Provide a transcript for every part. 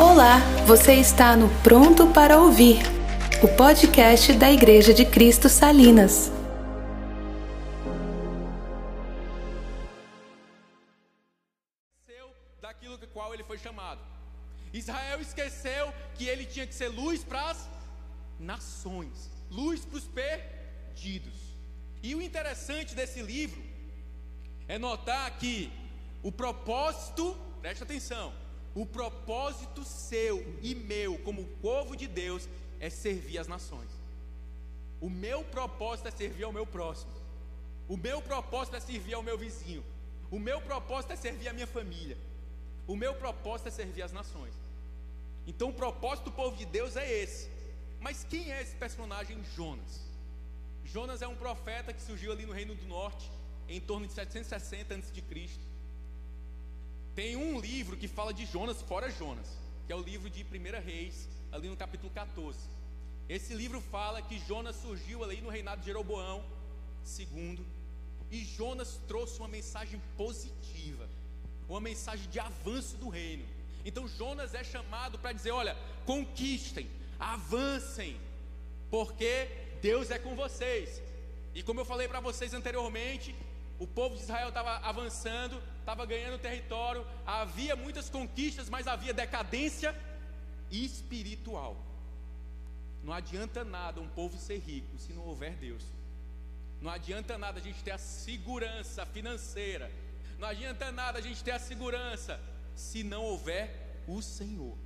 Olá, você está no Pronto para Ouvir, o podcast da Igreja de Cristo Salinas. daquilo que qual ele foi chamado. Israel esqueceu que ele tinha que ser luz para as nações, luz para os perdidos. E o interessante desse livro é notar que o propósito, preste atenção, o propósito seu e meu, como povo de Deus, é servir as nações. O meu propósito é servir ao meu próximo. O meu propósito é servir ao meu vizinho. O meu propósito é servir a minha família. O meu propósito é servir as nações. Então o propósito do povo de Deus é esse. Mas quem é esse personagem Jonas? Jonas é um profeta que surgiu ali no Reino do Norte, em torno de 760 a.C. Tem um livro que fala de Jonas fora Jonas, que é o livro de 1 Reis, ali no capítulo 14. Esse livro fala que Jonas surgiu ali no reinado de Jeroboão II, e Jonas trouxe uma mensagem positiva, uma mensagem de avanço do reino. Então Jonas é chamado para dizer: olha, conquistem, avancem, porque Deus é com vocês. E como eu falei para vocês anteriormente, o povo de Israel estava avançando, estava ganhando território, havia muitas conquistas, mas havia decadência espiritual. Não adianta nada um povo ser rico se não houver Deus. Não adianta nada a gente ter a segurança financeira. Não adianta nada a gente ter a segurança se não houver o Senhor.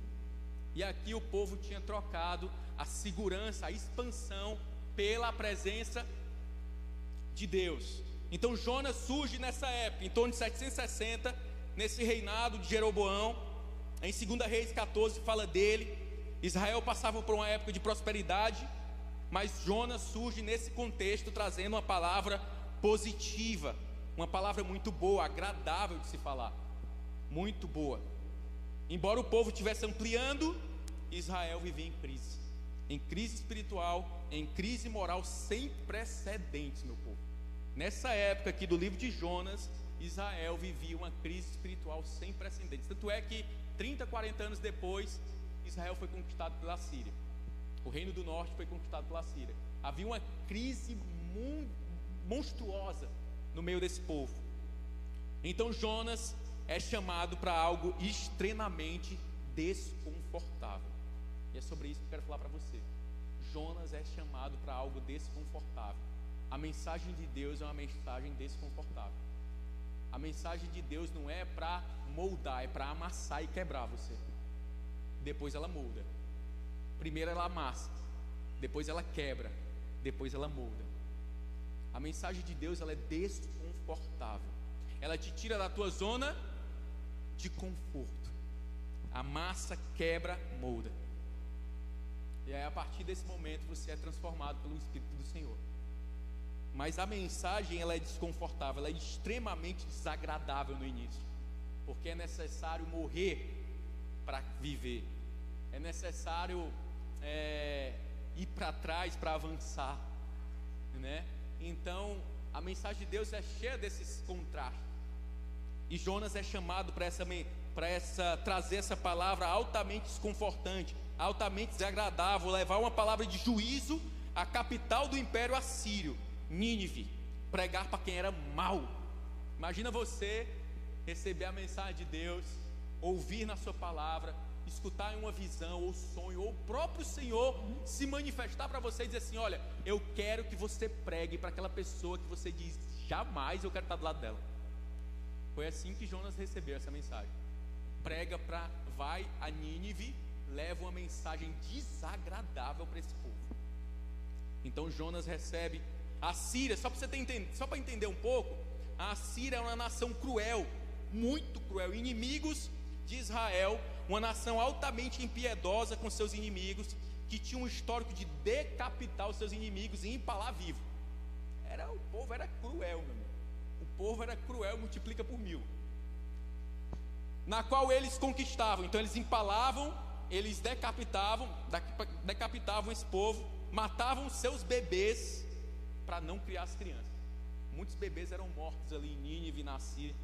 E aqui o povo tinha trocado a segurança, a expansão pela presença de Deus. Então Jonas surge nessa época, em torno de 760, nesse reinado de Jeroboão. Em 2 Reis 14 fala dele. Israel passava por uma época de prosperidade, mas Jonas surge nesse contexto trazendo uma palavra positiva, uma palavra muito boa, agradável de se falar, muito boa. Embora o povo estivesse ampliando, Israel vivia em crise, em crise espiritual, em crise moral sem precedentes, meu povo. Nessa época aqui do livro de Jonas, Israel vivia uma crise espiritual sem precedentes. Tanto é que 30, 40 anos depois, Israel foi conquistado pela Síria. O reino do norte foi conquistado pela Síria. Havia uma crise monstruosa no meio desse povo. Então Jonas é chamado para algo extremamente desconfortável. E é sobre isso que eu quero falar para você. Jonas é chamado para algo desconfortável. A mensagem de Deus é uma mensagem desconfortável. A mensagem de Deus não é para moldar, é para amassar e quebrar você. Depois ela molda. Primeiro ela amassa, depois ela quebra, depois ela molda. A mensagem de Deus ela é desconfortável. Ela te tira da tua zona de conforto. Amassa, quebra, molda. E aí a partir desse momento você é transformado pelo Espírito do Senhor. Mas a mensagem ela é desconfortável, ela é extremamente desagradável no início, porque é necessário morrer para viver, é necessário é, ir para trás para avançar, né? Então a mensagem de Deus é cheia desses contrastes. E Jonas é chamado para essa para essa trazer essa palavra altamente desconfortante, altamente desagradável, levar uma palavra de juízo à capital do império assírio Nínive, pregar para quem era mal. Imagina você receber a mensagem de Deus, ouvir na sua palavra, escutar uma visão ou sonho, ou o próprio Senhor se manifestar para você e dizer assim: Olha, eu quero que você pregue para aquela pessoa que você diz, jamais eu quero estar do lado dela. Foi assim que Jonas recebeu essa mensagem. Prega para, vai a Nínive, leva uma mensagem desagradável para esse povo. Então Jonas recebe a Síria, só para entender, só para entender um pouco, a Síria é uma nação cruel, muito cruel, inimigos de Israel, uma nação altamente impiedosa com seus inimigos, que tinha um histórico de decapitar os seus inimigos e empalar vivo. Era o povo era cruel, meu amigo. O povo era cruel, multiplica por mil. Na qual eles conquistavam, então eles empalavam, eles decapitavam, decapitavam esse povo, matavam seus bebês para não criar as crianças. Muitos bebês eram mortos ali em Nínive, na Síria.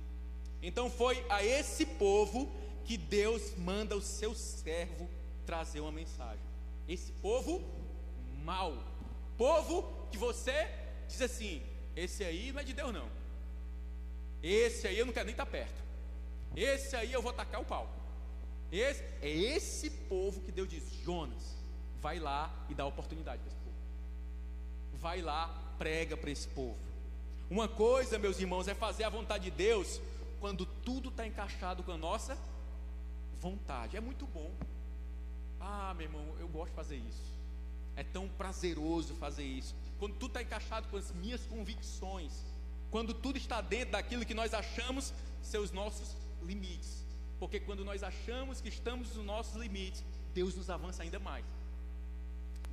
Então foi a esse povo que Deus manda o seu servo trazer uma mensagem. Esse povo mau, povo que você diz assim: esse aí não é de Deus, não. Esse aí eu não quero nem estar perto. Esse aí eu vou tacar o pau. Esse, é esse povo que Deus diz: Jonas, vai lá e dá oportunidade para esse povo. Vai lá, prega para esse povo. Uma coisa, meus irmãos, é fazer a vontade de Deus quando tudo está encaixado com a nossa vontade. É muito bom. Ah, meu irmão, eu gosto de fazer isso. É tão prazeroso fazer isso. Quando tudo está encaixado com as minhas convicções. Quando tudo está dentro daquilo que nós achamos ser os nossos limites. Porque quando nós achamos que estamos nos nossos limites, Deus nos avança ainda mais.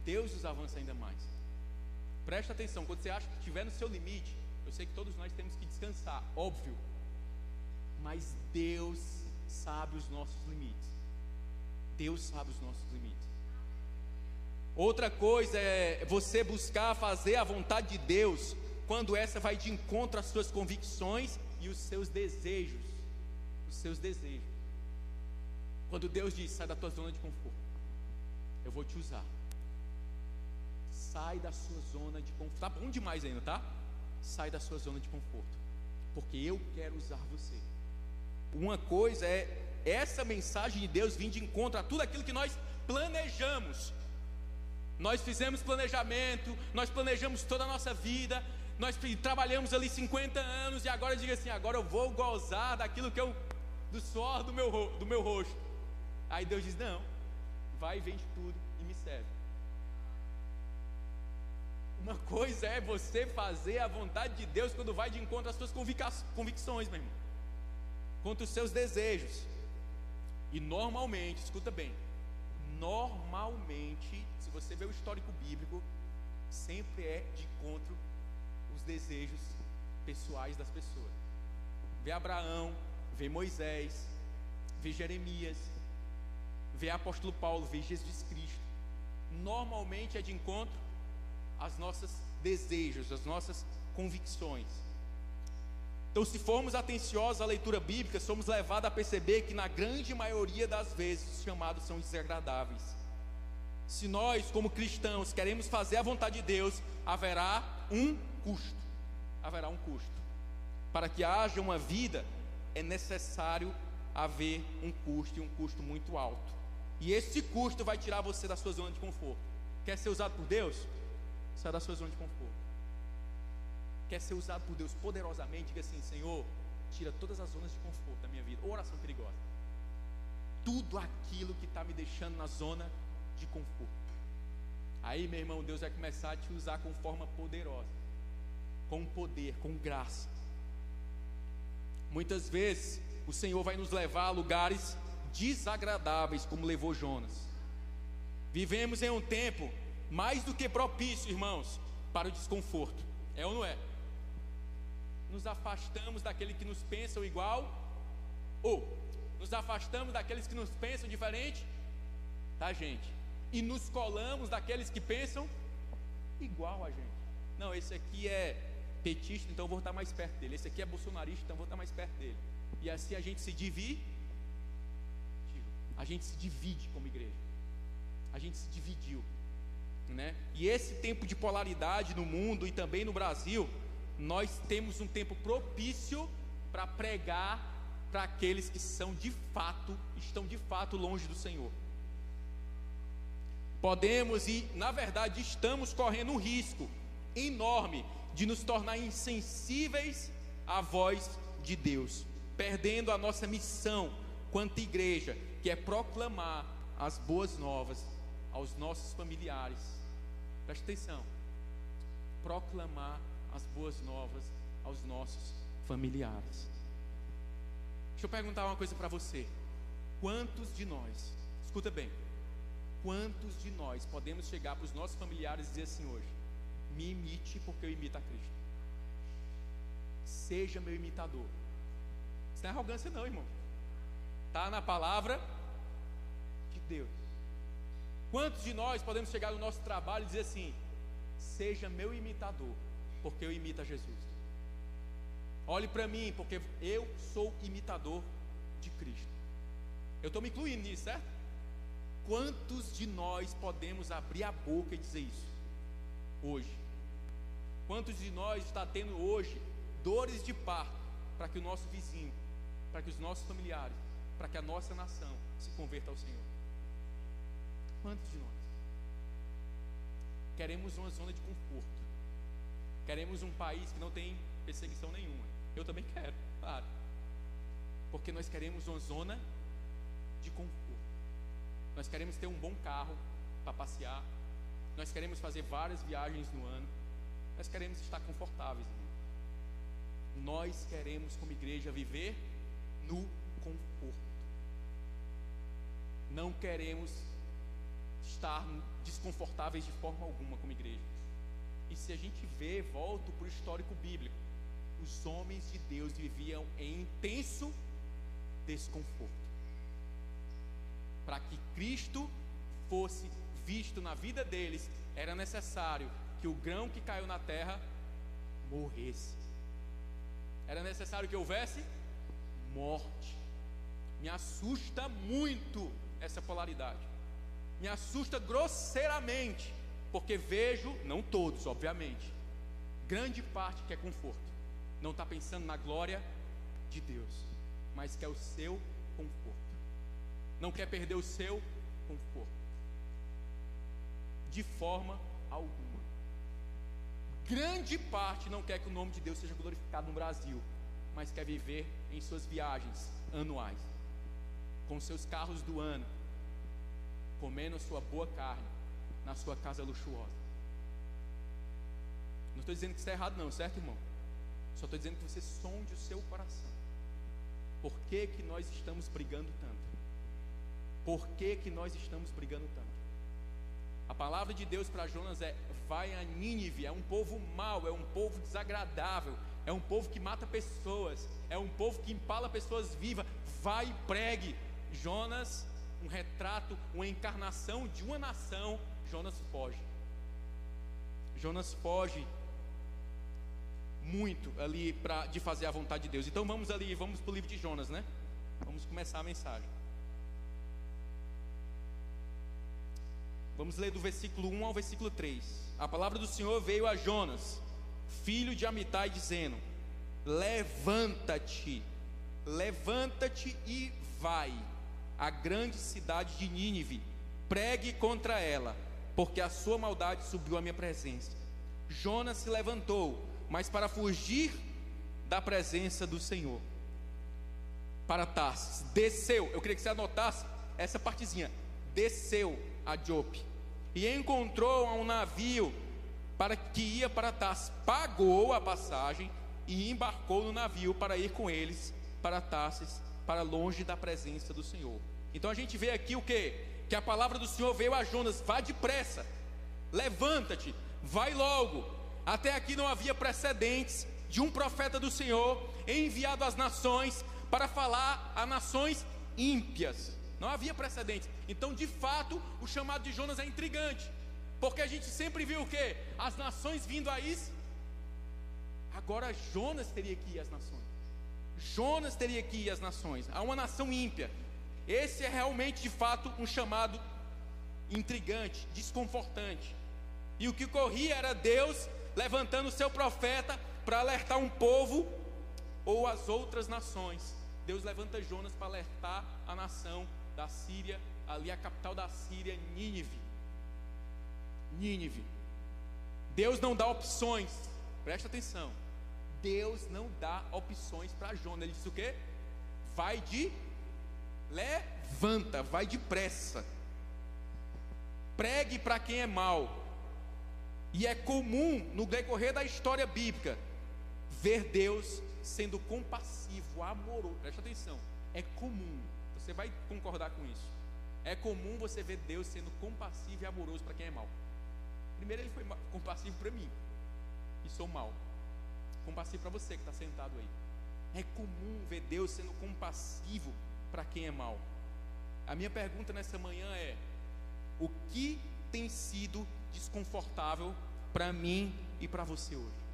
Deus nos avança ainda mais. Presta atenção, quando você acha que estiver no seu limite, eu sei que todos nós temos que descansar, óbvio. Mas Deus sabe os nossos limites. Deus sabe os nossos limites. Outra coisa é você buscar fazer a vontade de Deus quando essa vai de encontro às suas convicções e os seus desejos. Os seus desejos. Quando Deus diz: sai da tua zona de conforto, eu vou te usar. Sai da sua zona de conforto. Tá bom demais ainda, tá? Sai da sua zona de conforto, porque eu quero usar você. Uma coisa é essa mensagem de Deus vir de encontro a tudo aquilo que nós planejamos. Nós fizemos planejamento, nós planejamos toda a nossa vida, nós trabalhamos ali 50 anos e agora diga assim: agora eu vou gozar daquilo que eu, do suor do meu, do meu rosto. Aí Deus diz: não, vai, vende tudo e me serve. Uma coisa é você fazer a vontade de Deus quando vai de encontro às suas convicções, meu irmão, contra os seus desejos. E normalmente, escuta bem, normalmente, se você vê o histórico bíblico, sempre é de encontro os desejos pessoais das pessoas. Vê Abraão, vê Moisés, vê Jeremias, vê apóstolo Paulo, vê Jesus Cristo. Normalmente é de encontro às nossas desejos, às nossas convicções. Então, se formos atenciosos à leitura bíblica, somos levados a perceber que, na grande maioria das vezes, os chamados são desagradáveis. Se nós, como cristãos, queremos fazer a vontade de Deus, haverá um custo. Haverá um custo. Para que haja uma vida, é necessário haver um custo e um custo muito alto. E esse custo vai tirar você da sua zona de conforto. Quer ser usado por Deus? Sai da sua zona de conforto quer ser usado por Deus poderosamente, diga assim: Senhor, tira todas as zonas de conforto da minha vida. Oração perigosa. Tudo aquilo que está me deixando na zona de conforto. Aí, meu irmão, Deus vai começar a te usar com forma poderosa, com poder, com graça. Muitas vezes, o Senhor vai nos levar a lugares desagradáveis, como levou Jonas. Vivemos em um tempo mais do que propício, irmãos, para o desconforto. É ou não é? nos afastamos daqueles que nos pensam igual, ou nos afastamos daqueles que nos pensam diferente da gente, e nos colamos daqueles que pensam igual a gente. Não, esse aqui é petista, então vou estar mais perto dele. Esse aqui é bolsonarista, então vou estar mais perto dele. E assim a gente se divide. A gente se divide como igreja. A gente se dividiu. Né? E esse tempo de polaridade no mundo e também no Brasil nós temos um tempo propício para pregar para aqueles que são de fato, estão de fato longe do Senhor. Podemos e, na verdade, estamos correndo um risco enorme de nos tornar insensíveis à voz de Deus, perdendo a nossa missão quanto igreja, que é proclamar as boas novas aos nossos familiares. Preste atenção. Proclamar as boas novas aos nossos familiares. Deixa eu perguntar uma coisa para você. Quantos de nós, escuta bem, quantos de nós podemos chegar para os nossos familiares e dizer assim hoje: me imite porque eu imito a Cristo? Seja meu imitador. Isso não é arrogância, não, irmão. Está na palavra de Deus. Quantos de nós podemos chegar no nosso trabalho e dizer assim: seja meu imitador? porque eu imito a Jesus. Olhe para mim, porque eu sou imitador de Cristo. Eu estou me incluindo nisso, certo? Quantos de nós podemos abrir a boca e dizer isso? Hoje. Quantos de nós está tendo hoje dores de parto para que o nosso vizinho, para que os nossos familiares, para que a nossa nação se converta ao Senhor? Quantos de nós? Queremos uma zona de conforto. Queremos um país que não tem perseguição nenhuma. Eu também quero, claro. Porque nós queremos uma zona de conforto. Nós queremos ter um bom carro para passear. Nós queremos fazer várias viagens no ano. Nós queremos estar confortáveis. Nós queremos, como igreja, viver no conforto. Não queremos estar desconfortáveis de forma alguma como igreja. E se a gente vê, volto para o histórico bíblico, os homens de Deus viviam em intenso desconforto. Para que Cristo fosse visto na vida deles, era necessário que o grão que caiu na terra morresse. Era necessário que houvesse morte. Me assusta muito essa polaridade. Me assusta grosseiramente, porque vejo, não todos, obviamente, grande parte que é conforto. Não está pensando na glória de Deus, mas quer o seu conforto. Não quer perder o seu conforto. De forma alguma. Grande parte não quer que o nome de Deus seja glorificado no Brasil, mas quer viver em suas viagens anuais, com seus carros do ano, comendo sua boa carne na sua casa luxuosa. Não estou dizendo que é errado, não, certo, irmão? Só estou dizendo que você sonde o seu coração. Por que, que nós estamos brigando tanto? Por que, que nós estamos brigando tanto? A palavra de Deus para Jonas é: vai a Nínive, é um povo mau, é um povo desagradável, é um povo que mata pessoas, é um povo que empala pessoas vivas. Vai e pregue. Jonas um retrato, uma encarnação de uma nação, Jonas foge. Jonas foge muito ali para de fazer a vontade de Deus. Então vamos ali, vamos para o livro de Jonas, né? Vamos começar a mensagem. Vamos ler do versículo 1 ao versículo 3. A palavra do Senhor veio a Jonas, filho de Amitai, dizendo: Levanta-te, levanta-te e vai a grande cidade de Nínive, pregue contra ela, porque a sua maldade subiu à minha presença. Jonas se levantou, mas para fugir da presença do Senhor, para Tarsis, desceu. Eu queria que você anotasse essa partezinha. Desceu a Jope e encontrou um navio para que ia para Tarsis. Pagou a passagem e embarcou no navio para ir com eles para Tarsis para longe da presença do Senhor. Então a gente vê aqui o que? Que a palavra do Senhor veio a Jonas: vá depressa, levanta-te, vai logo. Até aqui não havia precedentes de um profeta do Senhor enviado às nações para falar a nações ímpias. Não havia precedentes. Então, de fato, o chamado de Jonas é intrigante. Porque a gente sempre viu o que? As nações vindo a isso. Agora Jonas teria que ir às nações. Jonas teria que ir às nações, a uma nação ímpia. Esse é realmente, de fato, um chamado intrigante, desconfortante. E o que corria era Deus levantando o seu profeta para alertar um povo ou as outras nações. Deus levanta Jonas para alertar a nação da Síria, ali a capital da Síria, Nínive. Nínive. Deus não dá opções, presta atenção. Deus não dá opções para Jonas. Ele disse o quê? Vai de levanta, vai depressa. Pregue para quem é mal. E é comum no decorrer da história bíblica ver Deus sendo compassivo, amoroso. Presta atenção. É comum. Você vai concordar com isso. É comum você ver Deus sendo compassivo e amoroso para quem é mal. Primeiro ele foi compassivo para mim, e sou mal compassivo para você que está sentado aí. É comum ver Deus sendo compassivo para quem é mal. A minha pergunta nessa manhã é: o que tem sido desconfortável para mim e para você hoje?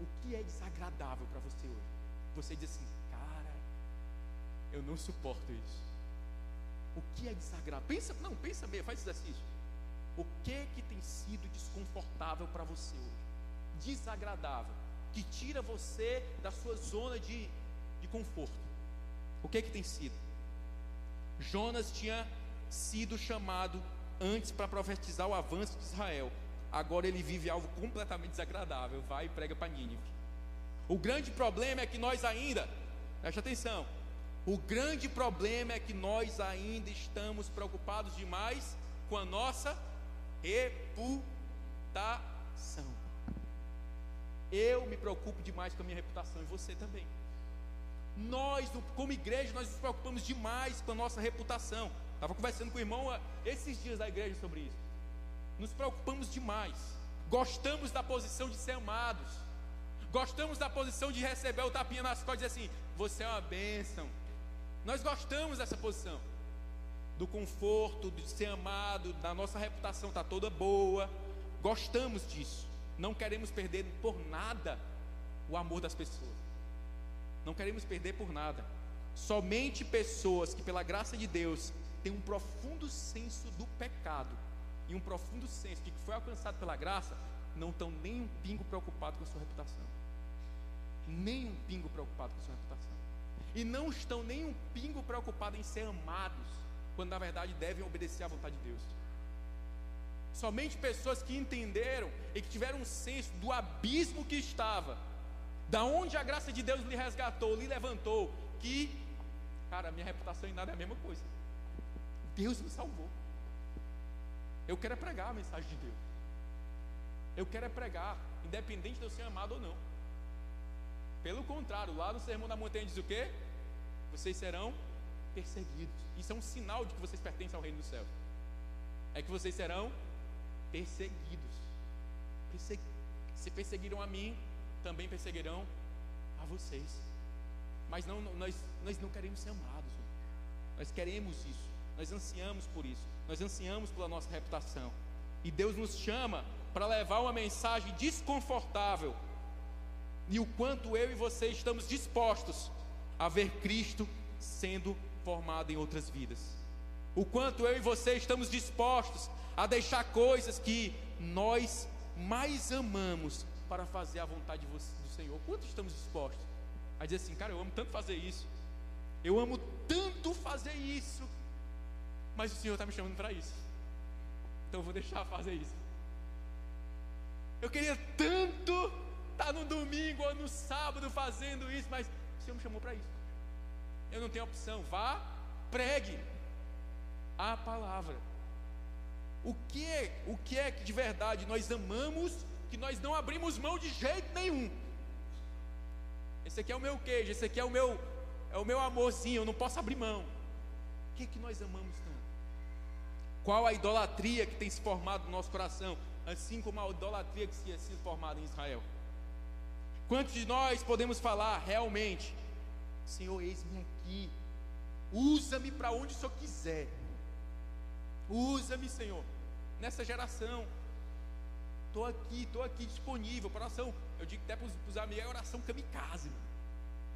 O que é desagradável para você hoje? Você diz assim, cara, eu não suporto isso. O que é desagradável? Pensa, não, pensa mesmo, faz exercício. O que que tem sido desconfortável para você hoje? Desagradável, que tira você da sua zona de, de conforto. O que que tem sido? Jonas tinha sido chamado antes para profetizar o avanço de Israel. Agora ele vive algo completamente desagradável. Vai e prega para Nínive. O grande problema é que nós ainda, preste atenção, o grande problema é que nós ainda estamos preocupados demais com a nossa reputação. Eu me preocupo demais com a minha reputação e você também. Nós, como igreja, nós nos preocupamos demais com a nossa reputação. Estava conversando com o irmão esses dias da igreja sobre isso. Nos preocupamos demais. Gostamos da posição de ser amados. Gostamos da posição de receber o tapinha nas costas e dizer assim: você é uma bênção. Nós gostamos dessa posição. Do conforto, de ser amado, da nossa reputação está toda boa. Gostamos disso. Não queremos perder por nada o amor das pessoas. Não queremos perder por nada. Somente pessoas que, pela graça de Deus, têm um profundo senso do pecado e um profundo senso de que foi alcançado pela graça, não estão nem um pingo preocupados com a sua reputação. Nem um pingo preocupado com a sua reputação. E não estão nem um pingo preocupados em ser amados, quando na verdade devem obedecer à vontade de Deus. Somente pessoas que entenderam e que tiveram um senso do abismo que estava da onde a graça de Deus lhe resgatou, lhe levantou, que, cara, minha reputação em nada é a mesma coisa. Deus me salvou. Eu quero é pregar a mensagem de Deus. Eu quero é pregar, independente de eu ser amado ou não. Pelo contrário, lá no Sermão da Montanha diz o quê? Vocês serão perseguidos. Isso é um sinal de que vocês pertencem ao reino do céu. É que vocês serão perseguidos. Persegu se perseguiram a mim, também perseguirão a vocês. Mas não, nós, nós não queremos ser amados. Nós queremos isso. Nós ansiamos por isso. Nós ansiamos pela nossa reputação. E Deus nos chama para levar uma mensagem desconfortável. E o quanto eu e você estamos dispostos a ver Cristo sendo formado em outras vidas. O quanto eu e você estamos dispostos a deixar coisas que nós mais amamos para fazer a vontade do Senhor. Quantos estamos dispostos a dizer assim, cara, eu amo tanto fazer isso, eu amo tanto fazer isso, mas o Senhor está me chamando para isso, então eu vou deixar fazer isso. Eu queria tanto estar tá no domingo ou no sábado fazendo isso, mas o Senhor me chamou para isso. Eu não tenho opção. Vá, pregue a palavra. O que é, o que é que de verdade nós amamos que nós não abrimos mão de jeito nenhum. Esse aqui é o meu queijo, esse aqui é o meu é o meu amorzinho, eu não posso abrir mão. O que é que nós amamos tanto? Qual a idolatria que tem se formado no nosso coração, assim como a idolatria que tinha sido formada em Israel? Quantos de nós podemos falar realmente, Senhor, eis-me aqui, usa-me para onde o Senhor quiser, usa-me, Senhor, nessa geração, Estou aqui, estou aqui disponível. Oração, eu digo até para os amigos, é oração kamikaze.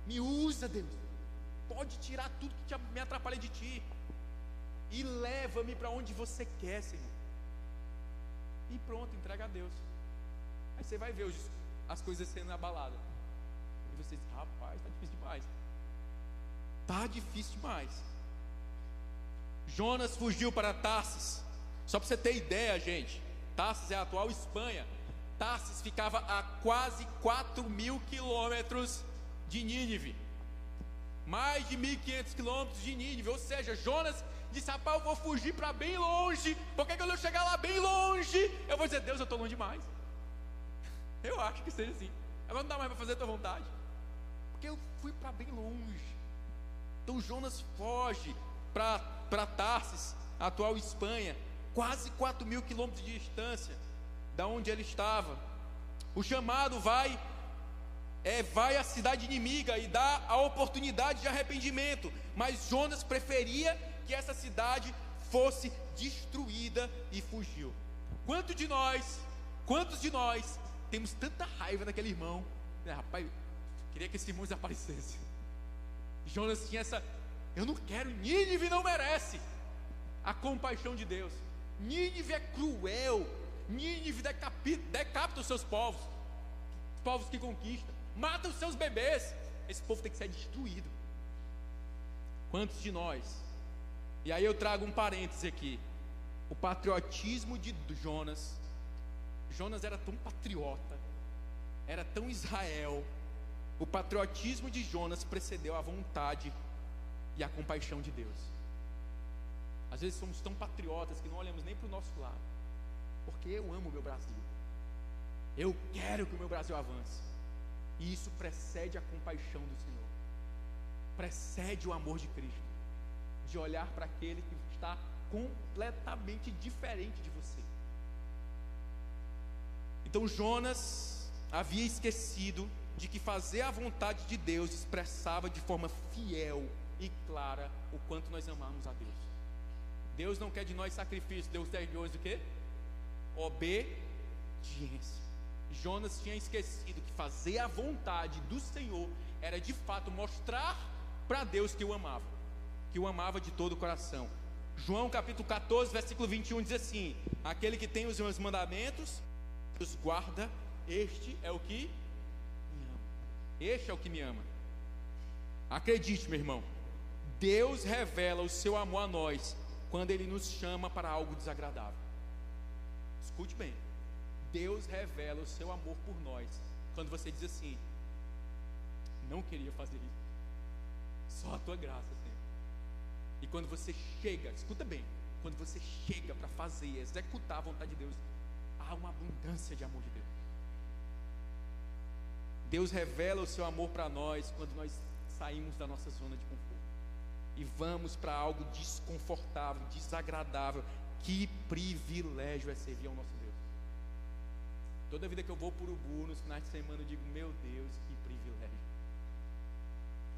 Me usa, Deus. Pode tirar tudo que me atrapalha de ti. E leva-me para onde você quer, Senhor. E pronto, entrega a Deus. Aí você vai ver os, as coisas sendo abaladas. E você diz, rapaz, está difícil demais. Está difícil demais. Jonas fugiu para Tarsis. Só para você ter ideia, gente. Tarsis é a atual Espanha. Tarsis ficava a quase 4 mil quilômetros de Nínive. Mais de 1.500 quilômetros de Nínive. Ou seja, Jonas disse: Rapaz, eu vou fugir para bem longe. Porque quando eu chegar lá bem longe, eu vou dizer: Deus, eu estou longe demais. Eu acho que seja assim. Agora não dá mais para fazer a tua vontade. Porque eu fui para bem longe. Então Jonas foge para Tarsis, a atual Espanha quase 4 mil quilômetros de distância da onde ele estava. O chamado vai é, vai à cidade inimiga e dá a oportunidade de arrependimento, mas Jonas preferia que essa cidade fosse destruída e fugiu. Quanto de nós, quantos de nós temos tanta raiva daquele irmão? É, rapaz, queria que esse irmão desaparecesse. Jonas tinha essa, eu não quero, Nínive não merece. a compaixão de Deus. Nínive é cruel. Nínive decapita, decapita os seus povos, povos que conquistam, mata os seus bebês. Esse povo tem que ser destruído. Quantos de nós? E aí eu trago um parêntese aqui. O patriotismo de Jonas. Jonas era tão patriota, era tão Israel. O patriotismo de Jonas precedeu a vontade e a compaixão de Deus. Às vezes somos tão patriotas que não olhamos nem para o nosso lado, porque eu amo o meu Brasil, eu quero que o meu Brasil avance, e isso precede a compaixão do Senhor, precede o amor de Cristo, de olhar para aquele que está completamente diferente de você. Então Jonas havia esquecido de que fazer a vontade de Deus expressava de forma fiel e clara o quanto nós amamos a Deus. Deus não quer de nós sacrifício, Deus quer de nós o quê? Obediência. Jonas tinha esquecido que fazer a vontade do Senhor era de fato mostrar para Deus que o amava, que o amava de todo o coração. João capítulo 14, versículo 21 diz assim: Aquele que tem os meus mandamentos, os guarda, este é o que me ama. Este é o que me ama. Acredite, meu irmão, Deus revela o seu amor a nós quando Ele nos chama para algo desagradável. Escute bem. Deus revela o seu amor por nós quando você diz assim: Não queria fazer isso, só a tua graça, Senhor. E quando você chega, escuta bem, quando você chega para fazer, executar a vontade de Deus, há uma abundância de amor de Deus. Deus revela o seu amor para nós quando nós saímos da nossa zona de conforto e vamos para algo desconfortável, desagradável. Que privilégio é servir ao nosso Deus. Toda vida que eu vou para Urubu, nos finais de semana, eu digo: Meu Deus, que privilégio.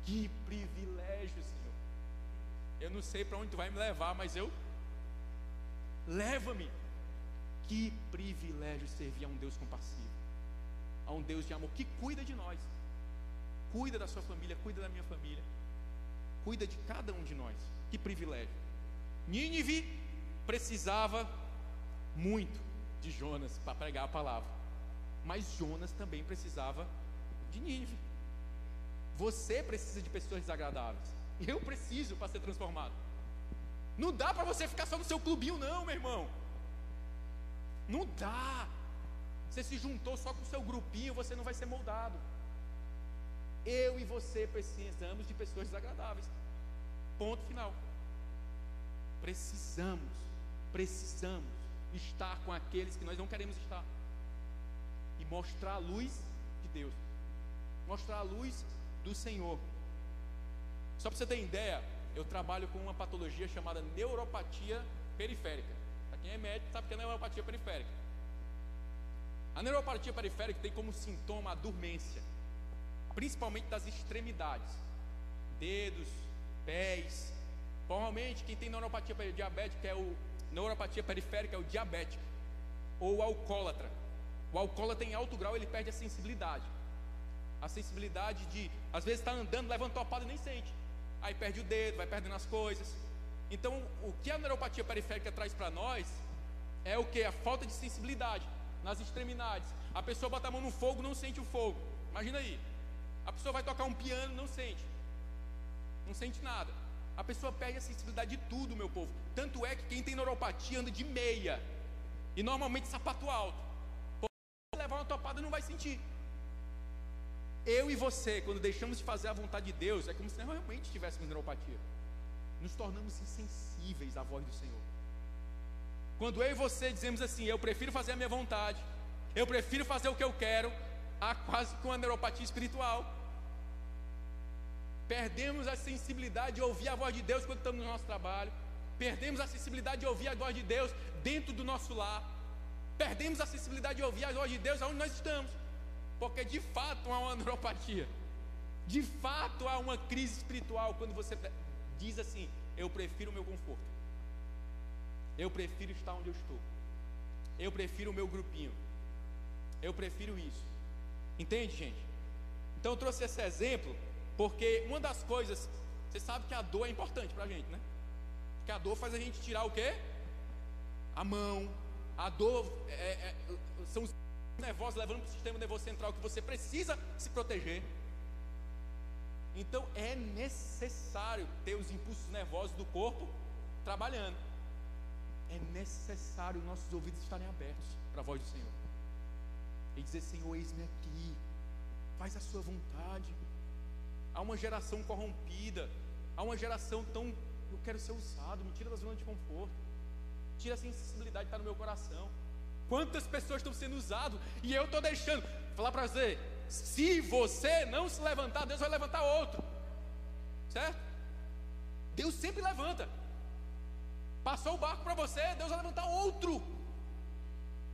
Que privilégio, Senhor. Eu não sei para onde tu vai me levar, mas eu. Leva-me. Que privilégio servir a um Deus compassivo, a um Deus de amor que cuida de nós, cuida da sua família, cuida da minha família cuida de cada um de nós. Que privilégio. Nínive precisava muito de Jonas para pregar a palavra. Mas Jonas também precisava de Nínive. Você precisa de pessoas desagradáveis. Eu preciso para ser transformado. Não dá para você ficar só no seu clubinho, não, meu irmão. Não dá. Você se juntou só com o seu grupinho, você não vai ser moldado. Eu e você precisamos de pessoas desagradáveis. Ponto final. Precisamos, precisamos estar com aqueles que nós não queremos estar. E mostrar a luz de Deus. Mostrar a luz do Senhor. Só para você ter ideia, eu trabalho com uma patologia chamada neuropatia periférica. Para quem é médico, sabe que é neuropatia periférica. A neuropatia periférica tem como sintoma a dormência principalmente das extremidades, dedos, pés. Normalmente, quem tem neuropatia diabética é o neuropatia periférica é o diabético ou o alcoólatra. O alcoólatra em alto grau ele perde a sensibilidade. A sensibilidade de, às vezes está andando, levanta a topada e nem sente. Aí perde o dedo, vai perdendo as coisas. Então, o que a neuropatia periférica traz para nós é o que? A falta de sensibilidade nas extremidades. A pessoa bota a mão no fogo, não sente o fogo. Imagina aí. A pessoa vai tocar um piano, não sente. Não sente nada. A pessoa perde a sensibilidade de tudo, meu povo. Tanto é que quem tem neuropatia anda de meia. E normalmente sapato alto. Se levar uma topada não vai sentir. Eu e você, quando deixamos de fazer a vontade de Deus, é como se realmente tivéssemos neuropatia. Nos tornamos insensíveis à voz do Senhor. Quando eu e você dizemos assim, eu prefiro fazer a minha vontade, eu prefiro fazer o que eu quero, há quase que uma neuropatia espiritual. Perdemos a sensibilidade de ouvir a voz de Deus quando estamos no nosso trabalho. Perdemos a sensibilidade de ouvir a voz de Deus dentro do nosso lar. Perdemos a sensibilidade de ouvir a voz de Deus aonde nós estamos. Porque de fato há uma neuropatia. De fato há uma crise espiritual quando você diz assim: Eu prefiro o meu conforto. Eu prefiro estar onde eu estou. Eu prefiro o meu grupinho. Eu prefiro isso. Entende, gente? Então eu trouxe esse exemplo porque uma das coisas, você sabe que a dor é importante para a gente, né? Porque a dor faz a gente tirar o quê? A mão. A dor é, é, são os nervosos levando para o sistema nervoso central que você precisa se proteger. Então é necessário ter os impulsos nervosos do corpo trabalhando. É necessário nossos ouvidos estarem abertos para a voz do Senhor. E dizer, Senhor, eis-me aqui. Faz a sua vontade. Há uma geração corrompida. Há uma geração tão. Eu quero ser usado. Me tira da zona de conforto. Tira a sensibilidade que está no meu coração. Quantas pessoas estão sendo usadas e eu estou deixando. Falar para você, se você não se levantar, Deus vai levantar outro. Certo? Deus sempre levanta. Passou o barco para você, Deus vai levantar outro.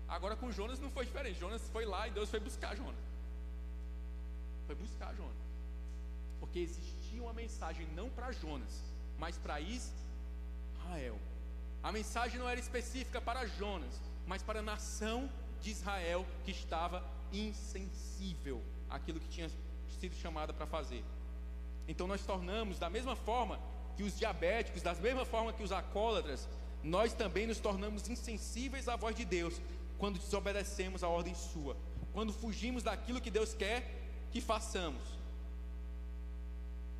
Agora com Jonas não foi diferente. Jonas foi lá e Deus foi buscar Jonas. Foi buscar Jonas. Porque existia uma mensagem não para Jonas, mas para Israel. A mensagem não era específica para Jonas, mas para a nação de Israel que estava insensível àquilo que tinha sido chamada para fazer. Então nós tornamos da mesma forma que os diabéticos, da mesma forma que os alcoólatras, nós também nos tornamos insensíveis à voz de Deus quando desobedecemos a ordem sua, quando fugimos daquilo que Deus quer que façamos.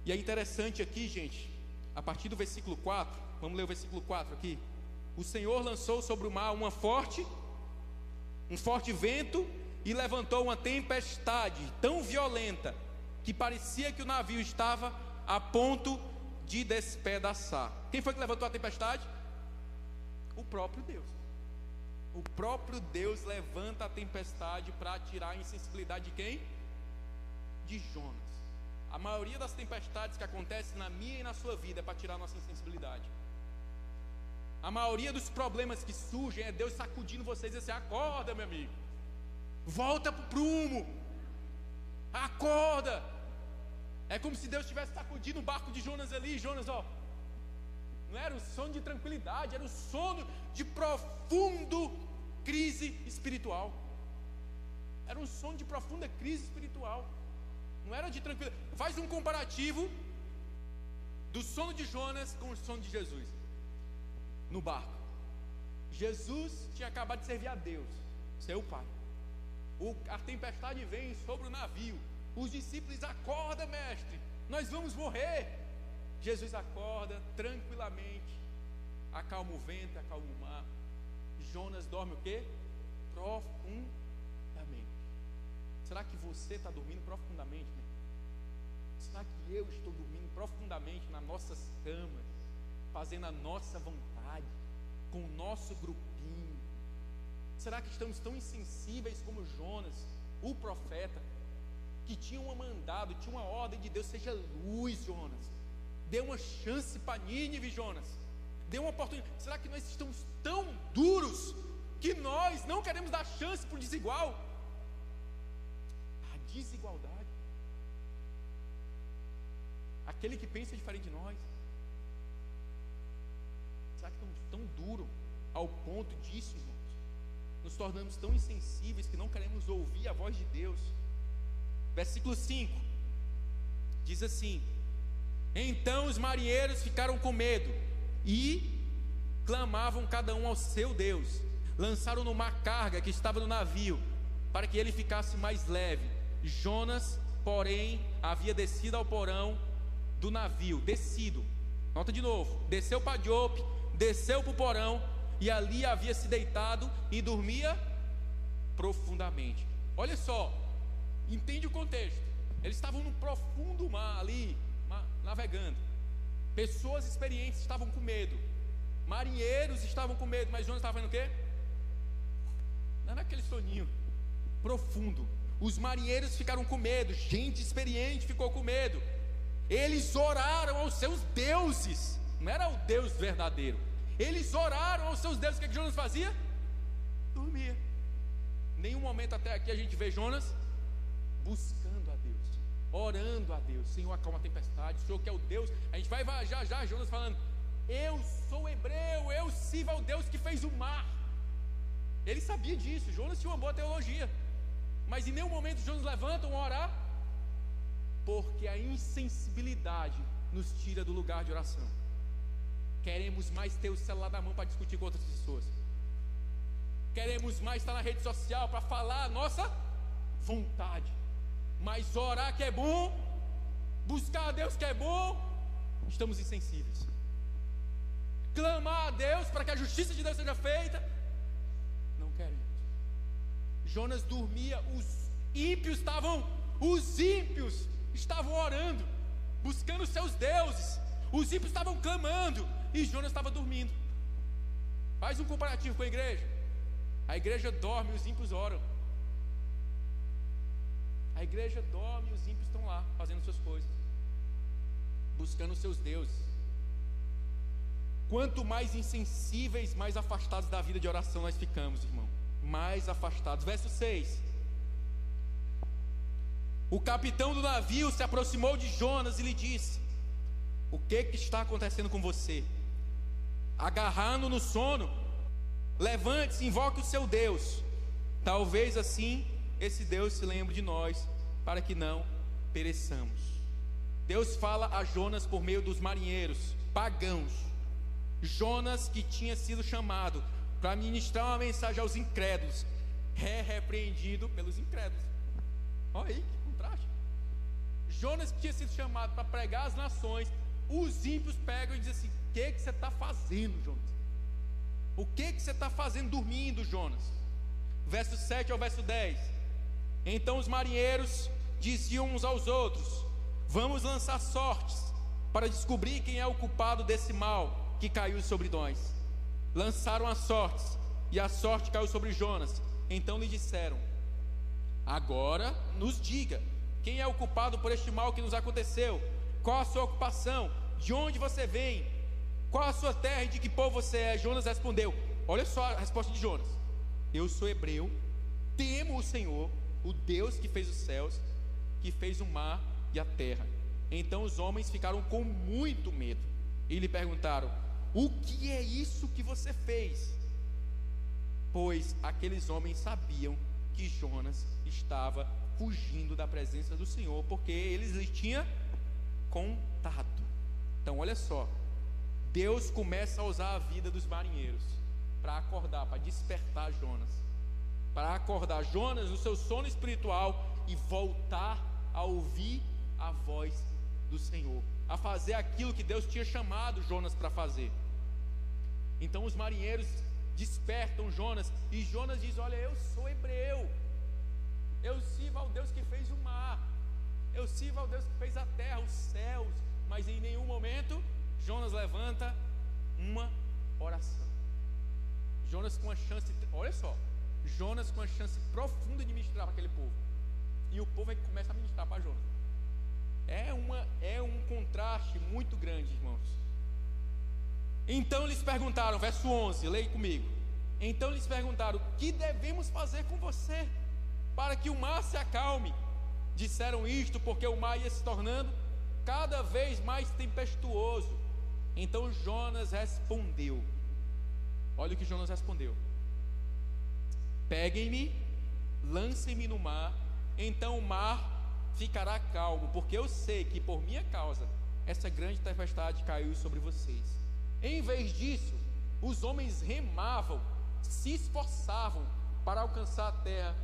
E é interessante aqui, gente, a partir do versículo 4, vamos ler o versículo 4 aqui. O Senhor lançou sobre o mar uma forte, um forte vento e levantou uma tempestade tão violenta que parecia que o navio estava a ponto de despedaçar. Quem foi que levantou a tempestade? O próprio Deus. O próprio Deus levanta a tempestade para tirar a insensibilidade de quem? De Jonas. A maioria das tempestades que acontecem na minha e na sua vida é para tirar nossa insensibilidade. A maioria dos problemas que surgem é Deus sacudindo vocês e assim: acorda, meu amigo. Volta para o prumo. Acorda. É como se Deus estivesse sacudindo o barco de Jonas ali. Jonas, ó. Não era o sono de tranquilidade, era o sono de profundo crise espiritual. Era um sono de profunda crise espiritual. Não era de tranquilidade. Faz um comparativo do sono de Jonas com o sono de Jesus no barco. Jesus tinha acabado de servir a Deus, seu Pai. O, a tempestade vem sobre o navio. Os discípulos acordam, mestre, nós vamos morrer. Jesus acorda tranquilamente, acalma o vento, acalma o mar. Jonas dorme o quê? Profundamente. Será que você está dormindo profundamente? Será que eu estou dormindo profundamente nas nossas camas, fazendo a nossa vontade, com o nosso grupinho? Será que estamos tão insensíveis como Jonas, o profeta, que tinha um mandado, tinha uma ordem de Deus, seja luz, Jonas. Dê uma chance para Nínive, Jonas. Dê uma oportunidade. Será que nós estamos tão duros que nós não queremos dar chance para o desigual? A desigualdade. Aquele que pensa diferente de nós. Será que estamos tão duros ao ponto disso, irmãos? Nos tornamos tão insensíveis que não queremos ouvir a voz de Deus. Versículo 5 diz assim: Então os marinheiros ficaram com medo e clamavam cada um ao seu Deus. Lançaram numa carga que estava no navio, para que ele ficasse mais leve. Jonas, porém, havia descido ao porão do navio, descido. Nota de novo, desceu para Jope, desceu para o porão e ali havia se deitado e dormia profundamente. Olha só, Entende o contexto. Eles estavam no profundo mar ali, navegando. Pessoas experientes estavam com medo. Marinheiros estavam com medo, mas Jonas estava fazendo o quê? Não era aquele soninho profundo. Os marinheiros ficaram com medo, gente experiente ficou com medo. Eles oraram aos seus deuses, não era o Deus verdadeiro. Eles oraram aos seus deuses. O que, é que Jonas fazia? Dormia. Nenhum momento até aqui a gente vê Jonas buscando a Deus, orando a Deus. Senhor, acalma a tempestade. O Senhor que é o Deus. A gente vai já já Jonas falando: Eu sou hebreu, eu sirvo ao Deus que fez o mar. Ele sabia disso. Jonas tinha uma boa teologia. Mas em nenhum momento Jonas levantam a orar, porque a insensibilidade nos tira do lugar de oração. Queremos mais ter o celular na mão para discutir com outras pessoas. Queremos mais estar na rede social para falar a nossa vontade. Mas orar que é bom, buscar a Deus que é bom, estamos insensíveis. Clamar a Deus para que a justiça de Deus seja feita, não queremos. Jonas dormia, os ímpios estavam, os ímpios estavam orando, buscando seus deuses. Os ímpios estavam clamando e Jonas estava dormindo. Faz um comparativo com a igreja. A igreja dorme, os ímpios oram. A igreja dorme e os ímpios estão lá, fazendo suas coisas, buscando seus deuses. Quanto mais insensíveis, mais afastados da vida de oração nós ficamos, irmão. Mais afastados. Verso 6. O capitão do navio se aproximou de Jonas e lhe disse: O que, que está acontecendo com você? Agarrando no sono, levante-se, invoque o seu Deus. Talvez assim esse Deus se lembre de nós, para que não pereçamos. Deus fala a Jonas por meio dos marinheiros pagãos. Jonas, que tinha sido chamado para ministrar uma mensagem aos incrédulos, é repreendido pelos incrédulos. Olha aí. Jonas, que tinha sido chamado para pregar às nações, os ímpios pegam e dizem assim: O que, que você está fazendo, Jonas? O que, que você está fazendo dormindo, Jonas? Verso 7 ao verso 10. Então os marinheiros diziam uns aos outros: Vamos lançar sortes para descobrir quem é o culpado desse mal que caiu sobre nós. Lançaram as sortes, e a sorte caiu sobre Jonas. Então lhe disseram: Agora nos diga, quem é o culpado por este mal que nos aconteceu? Qual a sua ocupação? De onde você vem? Qual a sua terra e de que povo você é? Jonas respondeu: Olha só a resposta de Jonas: Eu sou hebreu, temo o Senhor, o Deus que fez os céus, que fez o mar e a terra. Então os homens ficaram com muito medo e lhe perguntaram: O que é isso que você fez? Pois aqueles homens sabiam que Jonas estava fugindo da presença do Senhor, porque eles lhe tinham contado. Então, olha só, Deus começa a usar a vida dos marinheiros para acordar, para despertar Jonas, para acordar Jonas no seu sono espiritual e voltar a ouvir a voz do Senhor, a fazer aquilo que Deus tinha chamado Jonas para fazer. Então os marinheiros despertam Jonas e Jonas diz: Olha, eu sou hebreu, eu sirvo ao Deus que fez o mar, eu sirvo ao Deus que fez a terra, os céus, mas em nenhum momento Jonas levanta uma oração. Jonas com a chance, olha só, Jonas com a chance profunda de ministrar para aquele povo. E o povo é que começa a ministrar para Jonas. É, uma, é um contraste muito grande, irmãos. Então lhes perguntaram, verso 11, leia comigo. Então lhes perguntaram: O que devemos fazer com você para que o mar se acalme? Disseram isto porque o mar ia se tornando cada vez mais tempestuoso. Então Jonas respondeu: Olha o que Jonas respondeu: Peguem-me, lancem-me no mar, então o mar ficará calmo, porque eu sei que por minha causa essa grande tempestade caiu sobre vocês. Em vez disso, os homens remavam, se esforçavam para alcançar a terra,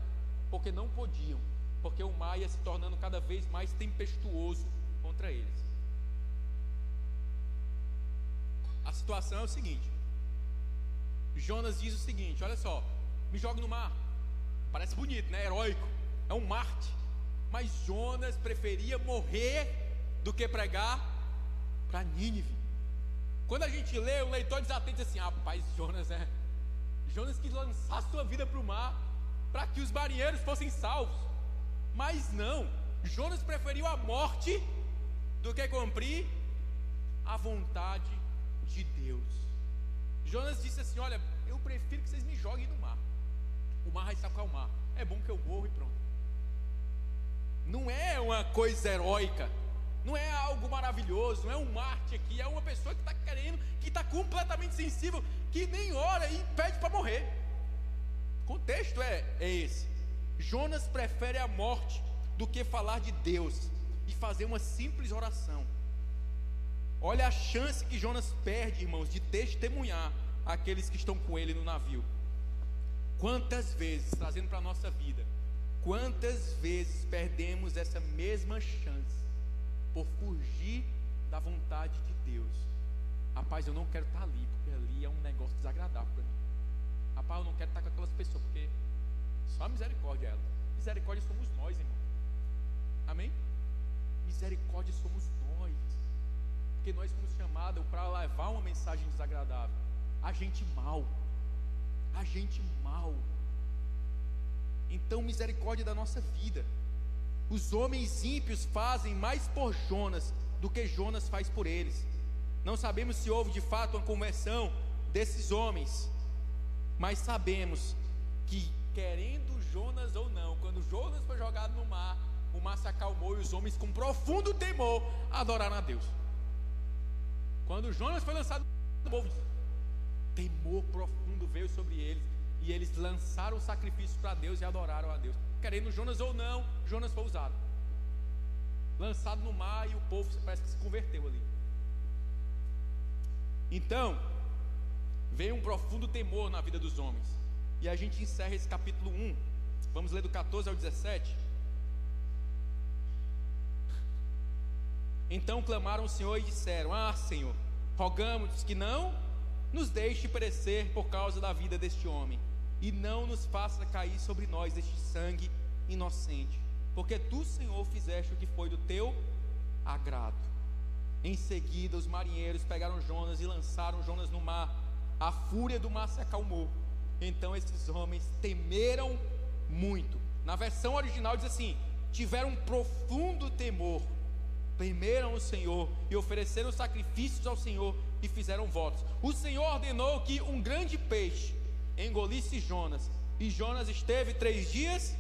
porque não podiam, porque o mar ia se tornando cada vez mais tempestuoso contra eles. A situação é o seguinte: Jonas diz o seguinte: olha só, me joga no mar. Parece bonito, né? Heróico. É um Marte. Mas Jonas preferia morrer do que pregar para Nínive. Quando a gente lê, o leitor desatento assim: ah, rapaz, Jonas é. Jonas quis lançar sua vida para o mar para que os marinheiros fossem salvos. Mas não, Jonas preferiu a morte do que cumprir a vontade de Deus. Jonas disse assim: Olha, eu prefiro que vocês me joguem no mar. O mar vai se acalmar. É bom que eu morro e pronto. Não é uma coisa heróica. Não é algo maravilhoso. Não é um Marte aqui. É uma pessoa que está querendo, que está completamente sensível, que nem ora e pede para morrer. Contexto é, é esse. Jonas prefere a morte do que falar de Deus e fazer uma simples oração. Olha a chance que Jonas perde, irmãos, de testemunhar aqueles que estão com ele no navio. Quantas vezes, trazendo para a nossa vida, quantas vezes perdemos essa mesma chance por fugir da vontade de Deus? Rapaz, eu não quero estar ali, porque ali é um negócio desagradável para mim. Rapaz, eu não quero estar com aquelas pessoas, porque só a misericórdia é ela. Misericórdia somos nós, irmão. Amém? Misericórdia somos nós. Porque nós fomos chamados para levar uma mensagem desagradável. A gente mal. A gente mal. Então, misericórdia da nossa vida. Os homens ímpios fazem mais por Jonas do que Jonas faz por eles. Não sabemos se houve de fato uma conversão desses homens, mas sabemos que, querendo Jonas ou não, quando Jonas foi jogado no mar, o mar se acalmou e os homens, com profundo temor, adoraram a Deus. Quando Jonas foi lançado no povo, temor profundo veio sobre eles e eles lançaram o sacrifício para Deus e adoraram a Deus. Querendo Jonas ou não, Jonas foi usado. Lançado no mar e o povo parece que se converteu ali. Então, veio um profundo temor na vida dos homens. E a gente encerra esse capítulo 1. Vamos ler do 14 ao 17. Então clamaram ao Senhor e disseram: Ah, Senhor, rogamos que não nos deixe perecer por causa da vida deste homem, e não nos faça cair sobre nós este sangue inocente, porque tu, Senhor, fizeste o que foi do teu agrado. Em seguida, os marinheiros pegaram Jonas e lançaram Jonas no mar. A fúria do mar se acalmou. Então esses homens temeram muito. Na versão original diz assim: tiveram um profundo temor, temeram o Senhor e ofereceram sacrifícios ao Senhor e fizeram votos. O Senhor ordenou que um grande peixe engolisse Jonas, e Jonas esteve três dias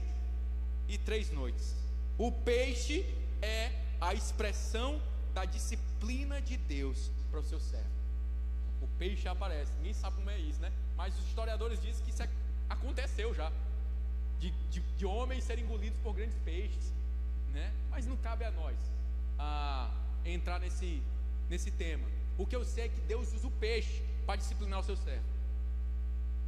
e três noites. O peixe é a expressão da disciplina de Deus para o seu servo. O peixe aparece, ninguém sabe como é isso, né? Mas os historiadores dizem que isso aconteceu já, de, de, de, homens serem engolidos por grandes peixes, né? Mas não cabe a nós a entrar nesse, nesse tema. O que eu sei é que Deus usa o peixe para disciplinar o seu servo.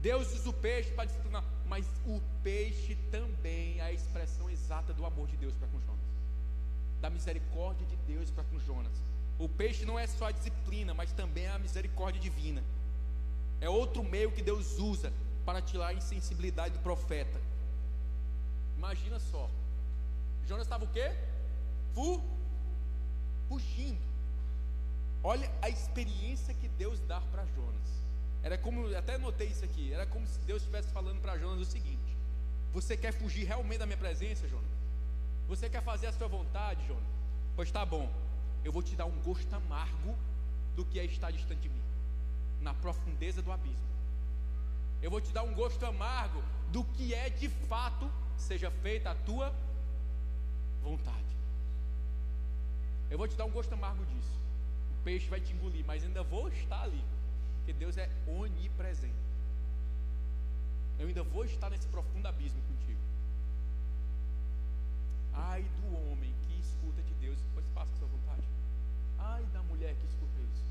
Deus usa o peixe para disciplinar, mas o peixe também é a expressão exata do amor de Deus para com Jonas da misericórdia de Deus para com Jonas. O peixe não é só a disciplina, mas também a misericórdia divina. É outro meio que Deus usa para tirar a insensibilidade do profeta. Imagina só. Jonas estava o quê? Fu fugindo. Olha a experiência que Deus dá para Jonas. Era como, até notei isso aqui, era como se Deus estivesse falando para Jonas o seguinte: Você quer fugir realmente da minha presença, Jonas? Você quer fazer a sua vontade, Jonas? Pois tá bom. Eu vou te dar um gosto amargo do que é estar distante de mim, na profundeza do abismo. Eu vou te dar um gosto amargo do que é de fato seja feita a tua vontade. Eu vou te dar um gosto amargo disso. O peixe vai te engolir, mas ainda vou estar ali, porque Deus é onipresente. Eu ainda vou estar nesse profundo abismo contigo. Ai do homem escuta de Deus, pois faça a sua vontade. Ai da mulher que escuta isso.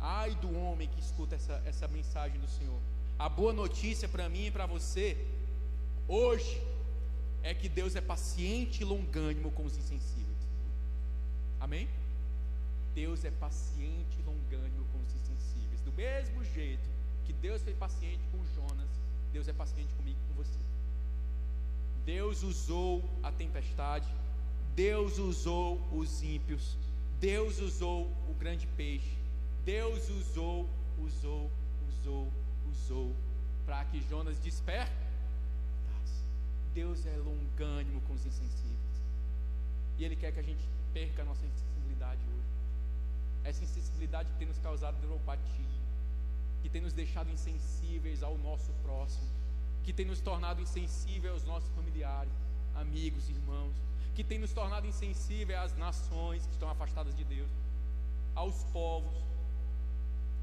Ai do homem que escuta essa, essa mensagem do Senhor. A boa notícia para mim e para você, hoje, é que Deus é paciente e longânimo com os insensíveis. Amém? Deus é paciente e longânimo com os insensíveis. Do mesmo jeito que Deus foi paciente com Jonas, Deus é paciente comigo e com você. Deus usou a tempestade, Deus usou os ímpios, Deus usou o grande peixe, Deus usou, usou, usou, usou, para que Jonas despertasse. Deus é longânimo com os insensíveis, e Ele quer que a gente perca a nossa insensibilidade hoje. Essa insensibilidade que tem nos causado neuropatia, que tem nos deixado insensíveis ao nosso próximo que tem nos tornado insensíveis aos nossos familiares, amigos, irmãos, que tem nos tornado insensíveis às nações que estão afastadas de Deus, aos povos,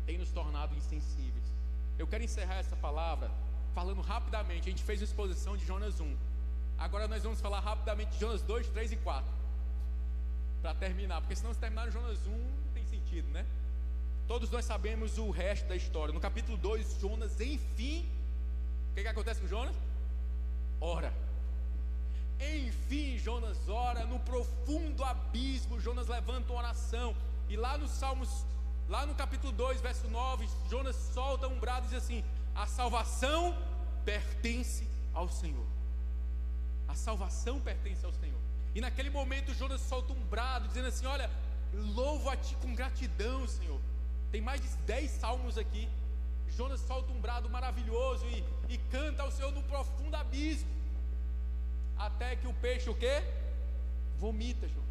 tem nos tornado insensíveis. Eu quero encerrar essa palavra falando rapidamente. A gente fez uma exposição de Jonas 1. Agora nós vamos falar rapidamente de Jonas 2, 3 e 4. Para terminar, porque senão se terminar Jonas 1, não tem sentido, né? Todos nós sabemos o resto da história. No capítulo 2, Jonas, enfim, o que, que acontece com Jonas? Ora. Enfim, Jonas ora, no profundo abismo, Jonas levanta uma oração. E lá nos Salmos, lá no capítulo 2, verso 9, Jonas solta um brado e diz assim: A salvação pertence ao Senhor. A salvação pertence ao Senhor. E naquele momento Jonas solta um brado, dizendo assim: Olha, louvo a ti com gratidão, Senhor. Tem mais de 10 salmos aqui. Jonas solta um brado maravilhoso e, e canta ao Senhor no profundo abismo. Até que o peixe o quê? Vomita, Jonas.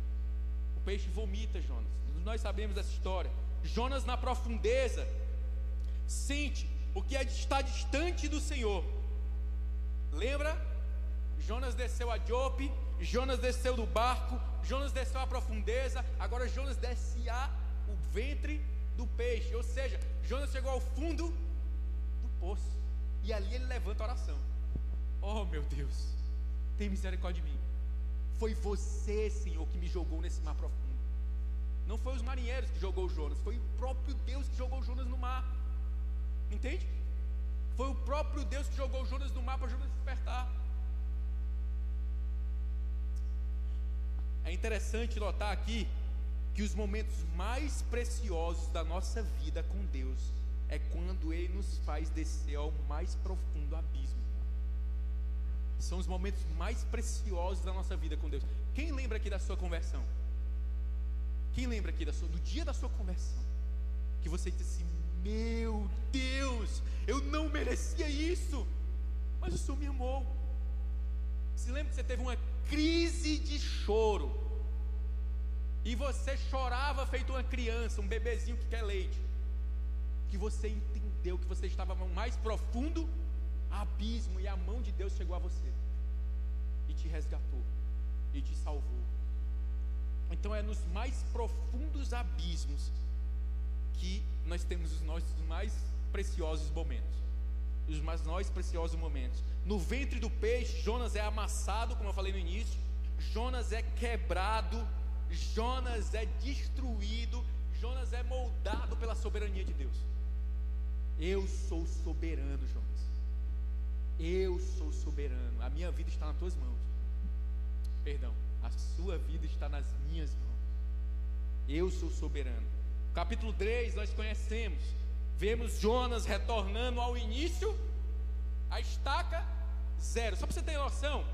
O peixe vomita, Jonas. Nós sabemos dessa história. Jonas na profundeza sente o que é está distante do Senhor. Lembra? Jonas desceu a Jope, Jonas desceu do barco, Jonas desceu à profundeza, agora Jonas desce a o ventre do peixe, ou seja, Jonas chegou ao fundo do poço, e ali ele levanta a oração. Oh meu Deus, tem misericórdia de mim. Foi você, Senhor, que me jogou nesse mar profundo. Não foi os marinheiros que jogou Jonas, foi o próprio Deus que jogou Jonas no mar. Entende? Foi o próprio Deus que jogou Jonas no mar para Jonas despertar. É interessante notar aqui que os momentos mais preciosos da nossa vida com Deus é quando Ele nos faz descer ao mais profundo abismo. São os momentos mais preciosos da nossa vida com Deus. Quem lembra aqui da sua conversão? Quem lembra aqui da sua, do dia da sua conversão? Que você disse assim: Meu Deus, eu não merecia isso, mas o Senhor me amou. Se lembra que você teve uma crise de choro. E você chorava feito uma criança, um bebezinho que quer leite. Que você entendeu que você estava mais profundo abismo e a mão de Deus chegou a você e te resgatou e te salvou. Então é nos mais profundos abismos que nós temos os nossos mais preciosos momentos. Os mais preciosos momentos. No ventre do peixe, Jonas é amassado, como eu falei no início. Jonas é quebrado. Jonas é destruído. Jonas é moldado pela soberania de Deus. Eu sou soberano, Jonas. Eu sou soberano. A minha vida está nas tuas mãos. Perdão, a sua vida está nas minhas mãos. Eu sou soberano. Capítulo 3 nós conhecemos. Vemos Jonas retornando ao início a estaca, zero. Só para você ter noção,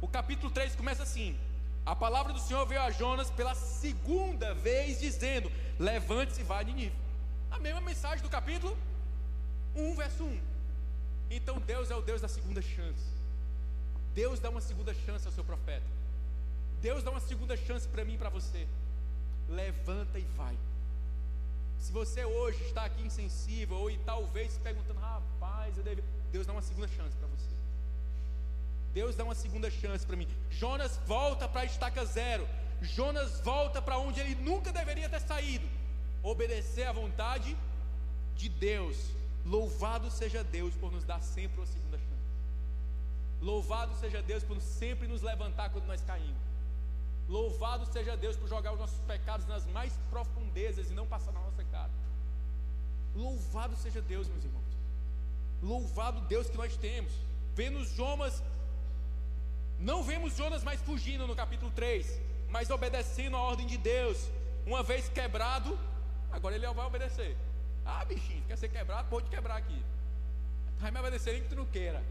o capítulo 3 começa assim: A palavra do Senhor veio a Jonas pela segunda vez, dizendo: Levante-se e vá de nível. A mesma mensagem do capítulo 1, verso 1. Então Deus é o Deus da segunda chance. Deus dá uma segunda chance ao seu profeta. Deus dá uma segunda chance para mim e para você. Levanta e vai. Se você hoje está aqui insensível, ou talvez se perguntando, rapaz, eu. Deus dá uma segunda chance para você. Deus dá uma segunda chance para mim. Jonas volta para a estaca zero. Jonas volta para onde ele nunca deveria ter saído. Obedecer à vontade de Deus. Louvado seja Deus por nos dar sempre uma segunda chance. Louvado seja Deus por sempre nos levantar quando nós caímos. Louvado seja Deus por jogar os nossos pecados nas mais profundezas e não passar na nossa cara. Louvado seja Deus, meus irmãos. Louvado Deus que nós temos. Vemos Jonas, não vemos Jonas mais fugindo no capítulo 3, mas obedecendo a ordem de Deus. Uma vez quebrado, agora ele vai obedecer. Ah, bichinho, quer ser quebrado? Pode quebrar aqui. Vai me obedecer nem que tu não queira.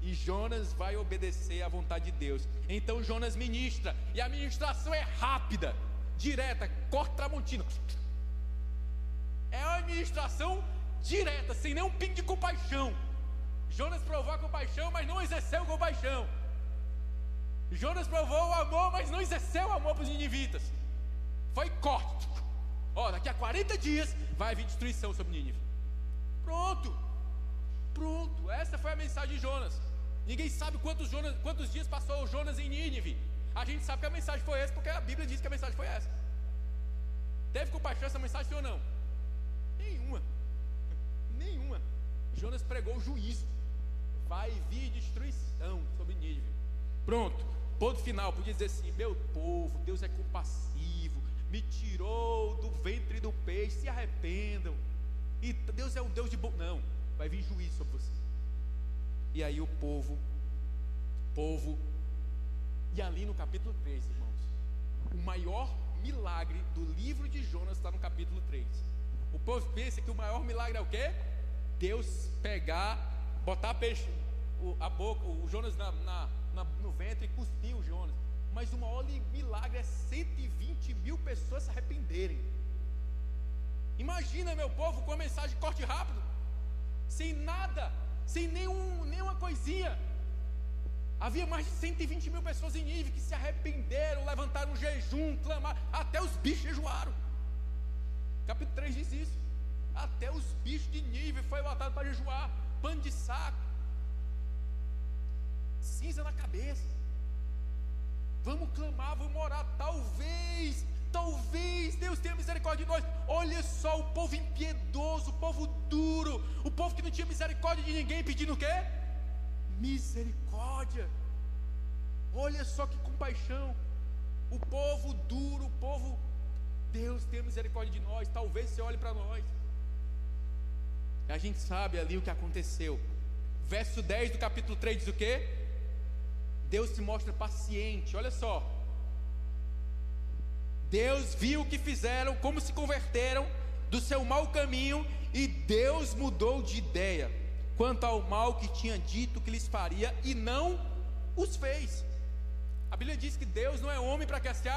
E Jonas vai obedecer à vontade de Deus. Então Jonas ministra. E a ministração é rápida, direta, corta tramontina. É uma administração direta, sem nenhum pingo de compaixão. Jonas provou a compaixão, mas não exerceu compaixão. Jonas provou o amor, mas não exerceu o amor para os ninivitas. Foi corte. Ó, daqui a 40 dias vai vir destruição sobre Nínive. Pronto. Pronto. Essa foi a mensagem de Jonas. Ninguém sabe quantos, Jonas, quantos dias passou Jonas em Nínive. A gente sabe que a mensagem foi essa porque a Bíblia diz que a mensagem foi essa. Teve compaixão essa mensagem ou não? Nenhuma. Nenhuma. Jonas pregou o juízo. Vai vir destruição sobre Nínive. Pronto. Ponto final. Podia dizer assim: Meu povo, Deus é compassivo. Me tirou do ventre do peixe, se arrependam. E Deus é um Deus de bom. Não, vai vir juízo sobre você. E aí o povo, povo, e ali no capítulo 3, irmãos, o maior milagre do livro de Jonas está no capítulo 3. O povo pensa que o maior milagre é o quê? Deus pegar, botar peixe, a boca, o Jonas na, na, na, no ventre e cuspir o Jonas. Mas o maior milagre é 120 mil pessoas se arrependerem. Imagina, meu povo, com a mensagem corte rápido, sem nada, sem nenhum, nenhuma coisinha. Havia mais de 120 mil pessoas em Nível que se arrependeram, levantaram um jejum, clamaram, até os bichos jejuaram. Capítulo 3 diz isso. Até os bichos de Nível foi botado para jejuar, pano de saco, cinza na cabeça. Vamos clamar, vamos orar. Talvez, talvez Deus tenha misericórdia de nós. Olha só o povo impiedoso, o povo duro, o povo que não tinha misericórdia de ninguém, pedindo o quê? Misericórdia. Olha só que compaixão. O povo duro, o povo. Deus tenha misericórdia de nós. Talvez você olhe para nós. A gente sabe ali o que aconteceu. Verso 10 do capítulo 3 diz o quê? Deus se mostra paciente. Olha só. Deus viu o que fizeram, como se converteram do seu mau caminho e Deus mudou de ideia quanto ao mal que tinha dito que lhes faria e não os fez. A Bíblia diz que Deus não é homem para que se,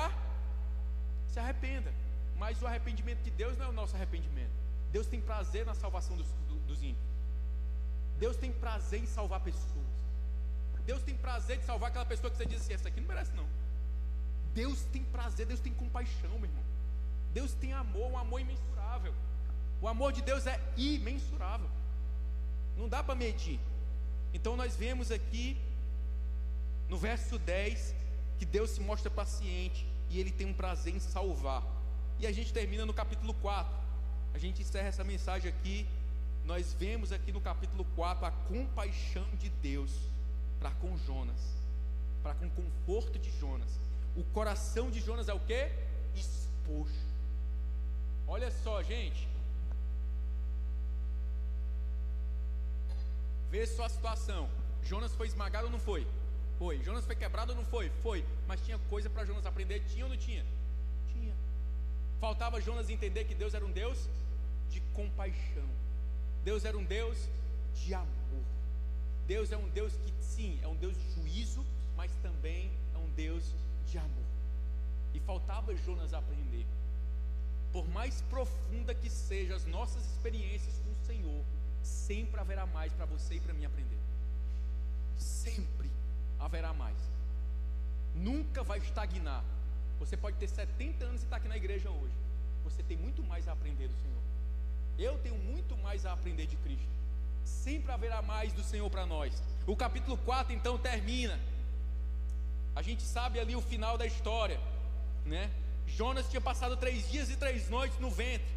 se arrependa, mas o arrependimento de Deus não é o nosso arrependimento. Deus tem prazer na salvação dos, dos ímpios. Deus tem prazer em salvar pessoas. Deus tem prazer de salvar aquela pessoa que você diz assim: essa aqui não merece, não. Deus tem prazer, Deus tem compaixão, meu irmão. Deus tem amor, um amor imensurável. O amor de Deus é imensurável. Não dá para medir. Então nós vemos aqui no verso 10 que Deus se mostra paciente e ele tem um prazer em salvar. E a gente termina no capítulo 4. A gente encerra essa mensagem aqui. Nós vemos aqui no capítulo 4 a compaixão de Deus para com Jonas, para com o conforto de Jonas. O coração de Jonas é o que? Exposto. Olha só, gente. Vê só a situação. Jonas foi esmagado ou não foi? Foi. Jonas foi quebrado ou não foi? Foi. Mas tinha coisa para Jonas aprender? Tinha ou não tinha? Tinha. Faltava Jonas entender que Deus era um Deus de compaixão. Deus era um Deus de amor. Deus é um Deus que sim, é um Deus de juízo, mas também é um Deus de amor. E faltava Jonas aprender. Por mais profunda que sejam as nossas experiências com o Senhor, sempre haverá mais para você e para mim aprender. Sempre haverá mais. Nunca vai estagnar. Você pode ter 70 anos e estar aqui na igreja hoje. Você tem muito mais a aprender do Senhor. Eu tenho muito mais a aprender de Cristo. Sempre haverá mais do Senhor para nós. O capítulo 4 então termina. A gente sabe ali o final da história, né? Jonas tinha passado três dias e três noites no ventre,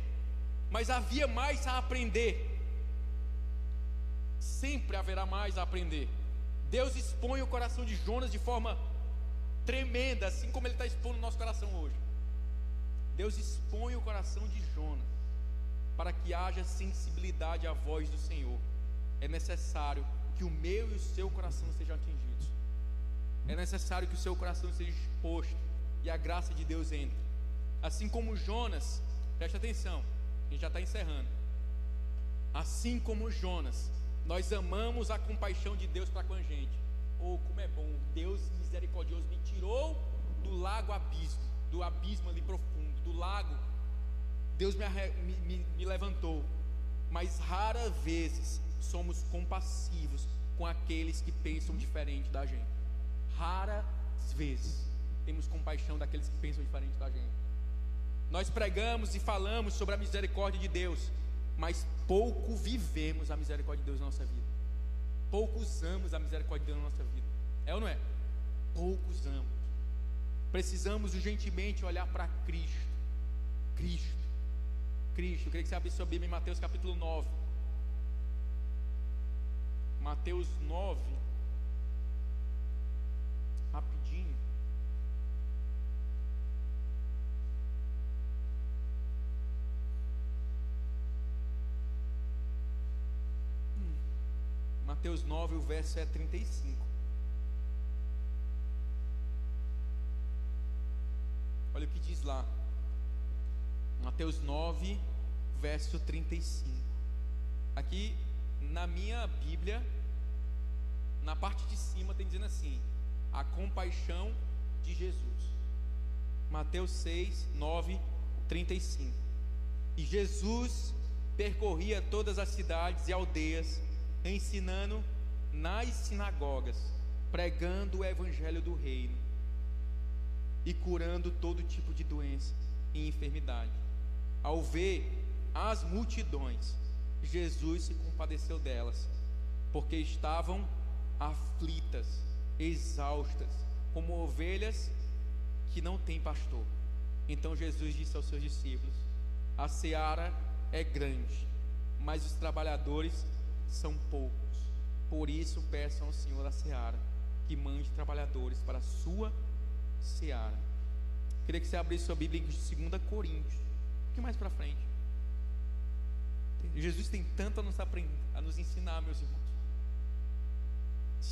mas havia mais a aprender. Sempre haverá mais a aprender. Deus expõe o coração de Jonas de forma tremenda, assim como Ele está expondo o nosso coração hoje. Deus expõe o coração de Jonas para que haja sensibilidade à voz do Senhor. É necessário que o meu e o seu coração sejam atingidos. É necessário que o seu coração seja exposto e a graça de Deus entre. Assim como Jonas, preste atenção, a gente já está encerrando. Assim como Jonas, nós amamos a compaixão de Deus para com a gente. Oh, como é bom, Deus misericordioso me tirou do lago abismo, do abismo ali profundo, do lago. Deus me, me, me levantou. Mas raras vezes somos compassivos com aqueles que pensam diferente da gente. Raras vezes temos compaixão daqueles que pensam diferente da gente. Nós pregamos e falamos sobre a misericórdia de Deus, mas pouco vivemos a misericórdia de Deus na nossa vida. Pouco usamos a misericórdia de Deus na nossa vida. É ou não é? Pouco usamos. Precisamos urgentemente olhar para Cristo. Cristo. Cristo. Eu queria que você abrisse sua Bíblia em Mateus capítulo 9. Mateus 9, rapidinho. Hum. Mateus 9, o verso é 35. Olha o que diz lá. Mateus 9, verso 35. Aqui na minha Bíblia, na parte de cima tem dizendo assim: a compaixão de Jesus. Mateus 6, 9, 35. E Jesus percorria todas as cidades e aldeias, ensinando nas sinagogas, pregando o evangelho do reino e curando todo tipo de doença e enfermidade. Ao ver as multidões, Jesus se compadeceu delas, porque estavam aflitas, exaustas, como ovelhas que não têm pastor. Então Jesus disse aos seus discípulos: A seara é grande, mas os trabalhadores são poucos. Por isso peçam ao Senhor da seara que mande trabalhadores para a sua seara. Queria que você abrisse sua Bíblia em 2 Coríntios, um pouquinho mais para frente. Jesus tem tanto a nos, a nos ensinar, meus irmãos.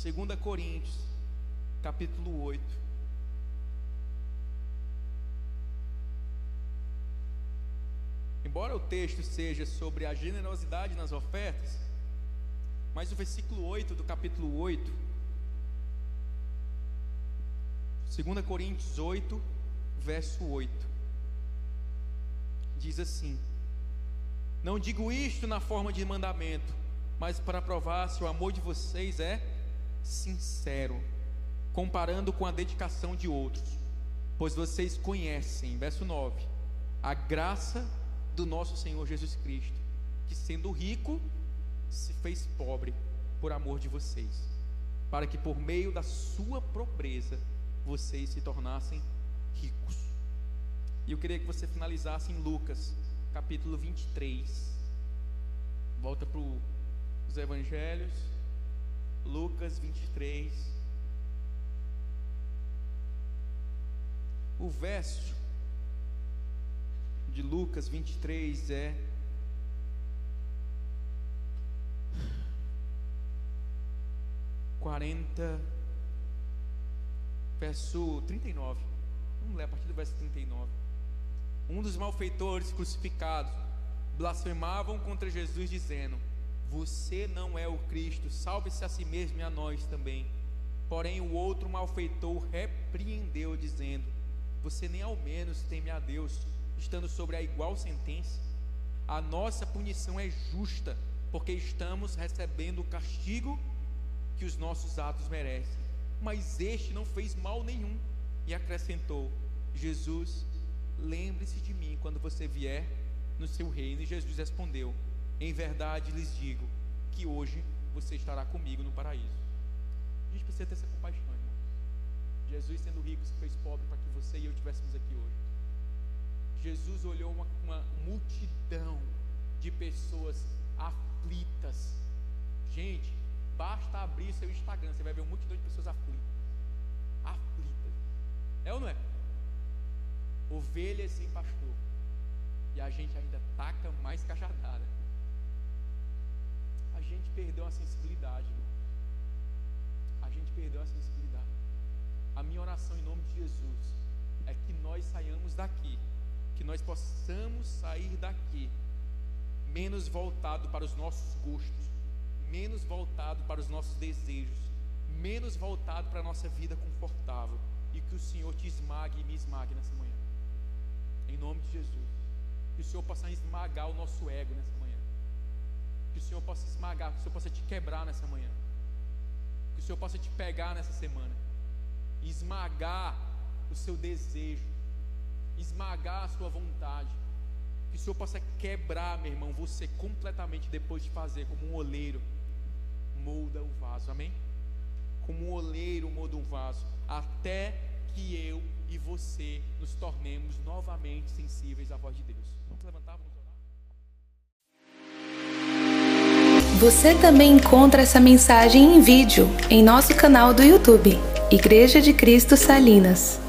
2 Coríntios, capítulo 8. Embora o texto seja sobre a generosidade nas ofertas, mas o versículo 8 do capítulo 8, 2 Coríntios 8, verso 8, diz assim: Não digo isto na forma de mandamento, mas para provar se o amor de vocês é sincero, comparando com a dedicação de outros, pois vocês conhecem, verso 9, a graça do nosso Senhor Jesus Cristo, que sendo rico, se fez pobre por amor de vocês, para que por meio da sua pobreza vocês se tornassem ricos. E eu queria que você finalizasse em Lucas, capítulo 23. Volta para os evangelhos. Lucas 23. O verso de Lucas 23 é quarenta, verso 39. Vamos ler a partir do verso 39. Um dos malfeitores crucificados blasfemavam contra Jesus, dizendo: Você não é o Cristo, salve-se a si mesmo e a nós também. Porém, o outro malfeitor repreendeu, dizendo: Você nem ao menos teme a Deus, estando sobre a igual sentença. A nossa punição é justa, porque estamos recebendo o castigo que os nossos atos merecem. Mas este não fez mal nenhum. E acrescentou: Jesus, lembre-se de mim quando você vier no seu reino. E Jesus respondeu: Em verdade lhes digo que hoje você estará comigo no paraíso. A gente precisa ter essa compaixão, irmão. Jesus, sendo rico, se fez pobre para que você e eu estivéssemos aqui hoje. Jesus olhou uma, uma multidão de pessoas aflitas. Gente, basta abrir seu Instagram, você vai ver uma multidão de pessoas aflitas. Aflitas. É ou não é? Ovelhas sem pastor. E a gente ainda taca mais cajadada. A gente perdeu a sensibilidade, irmão. A gente perdeu a sensibilidade. A minha oração em nome de Jesus é que nós saiamos daqui que nós possamos sair daqui menos voltado para os nossos gostos, menos voltado para os nossos desejos, menos voltado para a nossa vida confortável e que o Senhor te esmague e me esmague nessa manhã. Em nome de Jesus. Que o Senhor possa esmagar o nosso ego nessa manhã. Que o Senhor possa esmagar, que o Senhor possa te quebrar nessa manhã. Que o Senhor possa te pegar nessa semana. E esmagar o seu desejo esmagar a sua vontade. Que o Senhor possa quebrar, meu irmão, você completamente depois de fazer como um oleiro molda o vaso. Amém? Como um oleiro molda um vaso, até que eu e você nos tornemos novamente sensíveis à voz de Deus. Vamos levantar, vamos orar. Você também encontra essa mensagem em vídeo em nosso canal do YouTube, Igreja de Cristo Salinas.